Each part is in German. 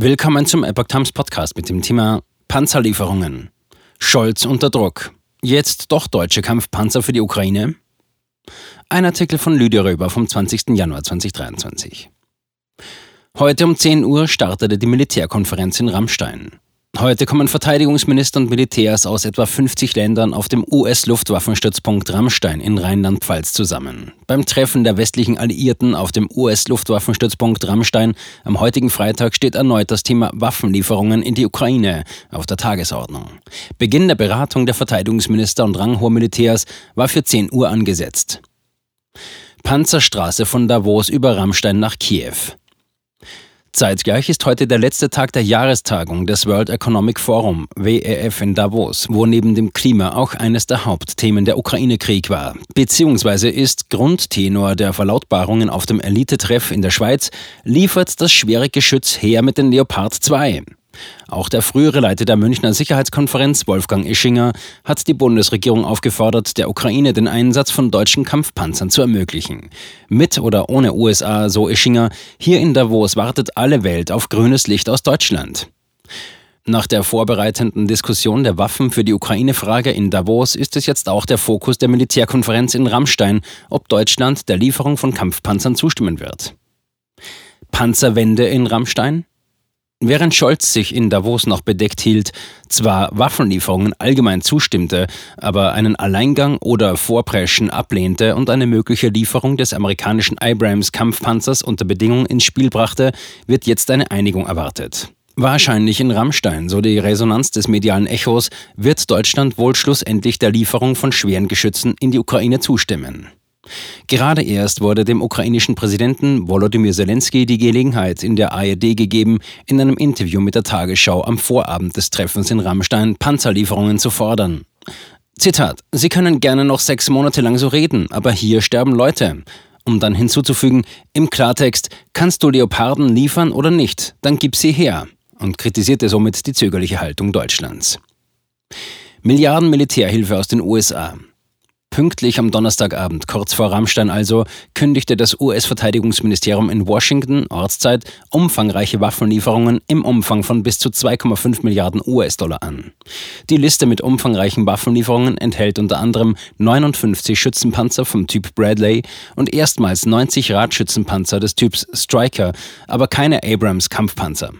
Willkommen zum Epoch Times Podcast mit dem Thema Panzerlieferungen. Scholz unter Druck. Jetzt doch deutsche Kampfpanzer für die Ukraine? Ein Artikel von Lydia Röber vom 20. Januar 2023. Heute um 10 Uhr startete die Militärkonferenz in Rammstein. Heute kommen Verteidigungsminister und Militärs aus etwa 50 Ländern auf dem US-Luftwaffenstützpunkt Rammstein in Rheinland-Pfalz zusammen. Beim Treffen der westlichen Alliierten auf dem US-Luftwaffenstützpunkt Rammstein am heutigen Freitag steht erneut das Thema Waffenlieferungen in die Ukraine auf der Tagesordnung. Beginn der Beratung der Verteidigungsminister und ranghoher Militärs war für 10 Uhr angesetzt. Panzerstraße von Davos über Rammstein nach Kiew. Zeitgleich ist heute der letzte Tag der Jahrestagung des World Economic Forum WEF in Davos, wo neben dem Klima auch eines der Hauptthemen der Ukraine-Krieg war. Beziehungsweise ist Grundtenor der Verlautbarungen auf dem Elitetreff in der Schweiz, liefert das schwere Geschütz her mit den Leopard 2. Auch der frühere Leiter der Münchner Sicherheitskonferenz, Wolfgang Ischinger, hat die Bundesregierung aufgefordert, der Ukraine den Einsatz von deutschen Kampfpanzern zu ermöglichen. Mit oder ohne USA, so Ischinger, hier in Davos wartet alle Welt auf grünes Licht aus Deutschland. Nach der vorbereitenden Diskussion der Waffen für die Ukraine-Frage in Davos ist es jetzt auch der Fokus der Militärkonferenz in Rammstein, ob Deutschland der Lieferung von Kampfpanzern zustimmen wird. Panzerwende in Rammstein? Während Scholz sich in Davos noch bedeckt hielt, zwar Waffenlieferungen allgemein zustimmte, aber einen Alleingang oder Vorpreschen ablehnte und eine mögliche Lieferung des amerikanischen Abrams Kampfpanzers unter Bedingungen ins Spiel brachte, wird jetzt eine Einigung erwartet. Wahrscheinlich in Rammstein, so die Resonanz des medialen Echos, wird Deutschland wohl schlussendlich der Lieferung von schweren Geschützen in die Ukraine zustimmen. Gerade erst wurde dem ukrainischen Präsidenten Volodymyr Zelensky die Gelegenheit in der ARD gegeben, in einem Interview mit der Tagesschau am Vorabend des Treffens in Rammstein Panzerlieferungen zu fordern. Zitat: Sie können gerne noch sechs Monate lang so reden, aber hier sterben Leute. Um dann hinzuzufügen, im Klartext, kannst du Leoparden liefern oder nicht, dann gib sie her. Und kritisierte somit die zögerliche Haltung Deutschlands. Milliarden Militärhilfe aus den USA. Pünktlich am Donnerstagabend, kurz vor Rammstein also, kündigte das US-Verteidigungsministerium in Washington, Ortszeit, umfangreiche Waffenlieferungen im Umfang von bis zu 2,5 Milliarden US-Dollar an. Die Liste mit umfangreichen Waffenlieferungen enthält unter anderem 59 Schützenpanzer vom Typ Bradley und erstmals 90 Radschützenpanzer des Typs Striker, aber keine Abrams-Kampfpanzer.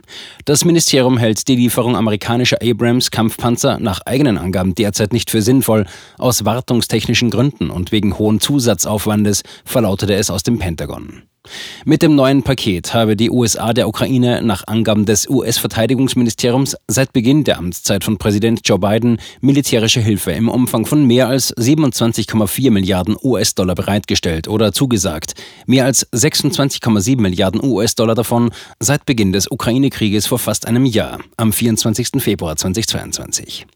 Das Ministerium hält die Lieferung amerikanischer Abrams-Kampfpanzer nach eigenen Angaben derzeit nicht für sinnvoll, aus wartungstechnischen technischen Gründen und wegen hohen Zusatzaufwandes, verlautete es aus dem Pentagon. Mit dem neuen Paket habe die USA der Ukraine nach Angaben des US-Verteidigungsministeriums seit Beginn der Amtszeit von Präsident Joe Biden militärische Hilfe im Umfang von mehr als 27,4 Milliarden US-Dollar bereitgestellt oder zugesagt. Mehr als 26,7 Milliarden US-Dollar davon seit Beginn des Ukraine-Krieges vor fast einem Jahr, am 24. Februar 2022.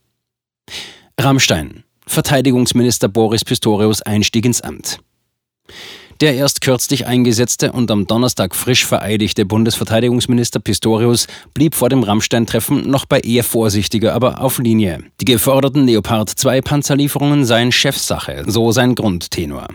Rammstein. Verteidigungsminister Boris Pistorius Einstieg ins Amt. Der erst kürzlich eingesetzte und am Donnerstag frisch vereidigte Bundesverteidigungsminister Pistorius blieb vor dem Rammstein-Treffen noch bei eher vorsichtiger, aber auf Linie. Die geforderten Leopard 2 Panzerlieferungen seien Chefsache, so sein Grundtenor.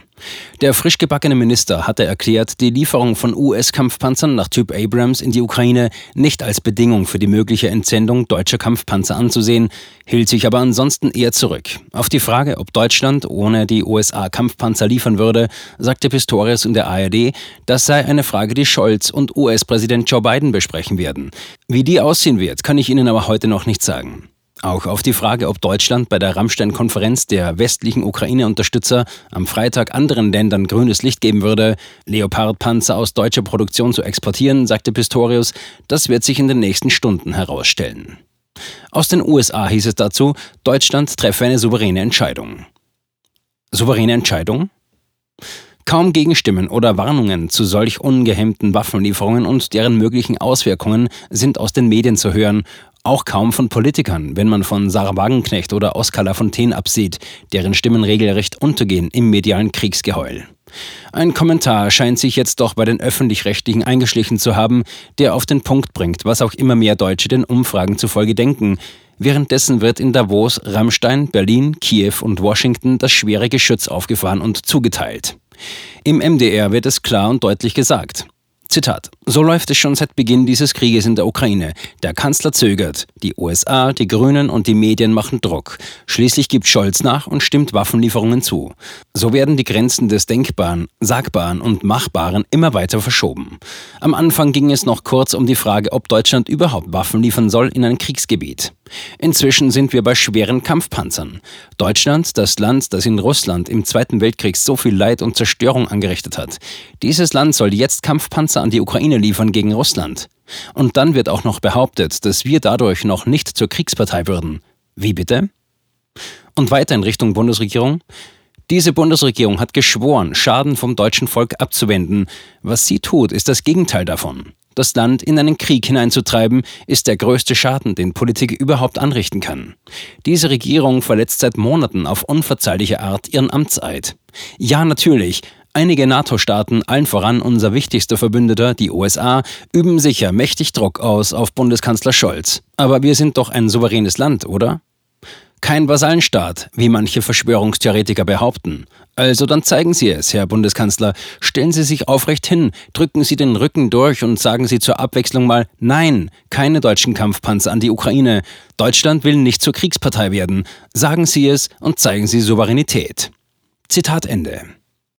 Der frisch gebackene Minister hatte erklärt, die Lieferung von US-Kampfpanzern nach Typ Abrams in die Ukraine nicht als Bedingung für die mögliche Entsendung deutscher Kampfpanzer anzusehen, hielt sich aber ansonsten eher zurück. Auf die Frage, ob Deutschland ohne die USA Kampfpanzer liefern würde, sagte Pistorius in der ARD, das sei eine Frage, die Scholz und US-Präsident Joe Biden besprechen werden. Wie die aussehen wird, kann ich Ihnen aber heute noch nicht sagen. Auch auf die Frage, ob Deutschland bei der Rammstein-Konferenz der westlichen Ukraine-Unterstützer am Freitag anderen Ländern grünes Licht geben würde, Leopard-Panzer aus deutscher Produktion zu exportieren, sagte Pistorius, das wird sich in den nächsten Stunden herausstellen. Aus den USA hieß es dazu, Deutschland treffe eine souveräne Entscheidung. Souveräne Entscheidung? Kaum Gegenstimmen oder Warnungen zu solch ungehemmten Waffenlieferungen und deren möglichen Auswirkungen sind aus den Medien zu hören, auch kaum von Politikern, wenn man von Sarah Wagenknecht oder Oskar Lafontaine absieht, deren Stimmen regelrecht untergehen im medialen Kriegsgeheul. Ein Kommentar scheint sich jetzt doch bei den öffentlich-rechtlichen eingeschlichen zu haben, der auf den Punkt bringt, was auch immer mehr Deutsche den Umfragen zufolge denken. Währenddessen wird in Davos, Rammstein, Berlin, Kiew und Washington das schwere Geschütz aufgefahren und zugeteilt. Im MDR wird es klar und deutlich gesagt. Zitat. So läuft es schon seit Beginn dieses Krieges in der Ukraine. Der Kanzler zögert. Die USA, die Grünen und die Medien machen Druck. Schließlich gibt Scholz nach und stimmt Waffenlieferungen zu. So werden die Grenzen des Denkbaren, Sagbaren und Machbaren immer weiter verschoben. Am Anfang ging es noch kurz um die Frage, ob Deutschland überhaupt Waffen liefern soll in ein Kriegsgebiet. Inzwischen sind wir bei schweren Kampfpanzern. Deutschland, das Land, das in Russland im Zweiten Weltkrieg so viel Leid und Zerstörung angerichtet hat. Dieses Land soll jetzt Kampfpanzer an die Ukraine liefern gegen Russland. Und dann wird auch noch behauptet, dass wir dadurch noch nicht zur Kriegspartei würden. Wie bitte? Und weiter in Richtung Bundesregierung. Diese Bundesregierung hat geschworen, Schaden vom deutschen Volk abzuwenden. Was sie tut, ist das Gegenteil davon. Das Land in einen Krieg hineinzutreiben, ist der größte Schaden, den Politik überhaupt anrichten kann. Diese Regierung verletzt seit Monaten auf unverzeihliche Art ihren Amtseid. Ja, natürlich, Einige NATO-Staaten, allen voran unser wichtigster Verbündeter, die USA, üben sicher mächtig Druck aus auf Bundeskanzler Scholz. Aber wir sind doch ein souveränes Land, oder? Kein Vasallenstaat, wie manche Verschwörungstheoretiker behaupten. Also dann zeigen Sie es, Herr Bundeskanzler. Stellen Sie sich aufrecht hin, drücken Sie den Rücken durch und sagen Sie zur Abwechslung mal Nein, keine deutschen Kampfpanzer an die Ukraine. Deutschland will nicht zur Kriegspartei werden. Sagen Sie es und zeigen Sie Souveränität. Zitat Ende.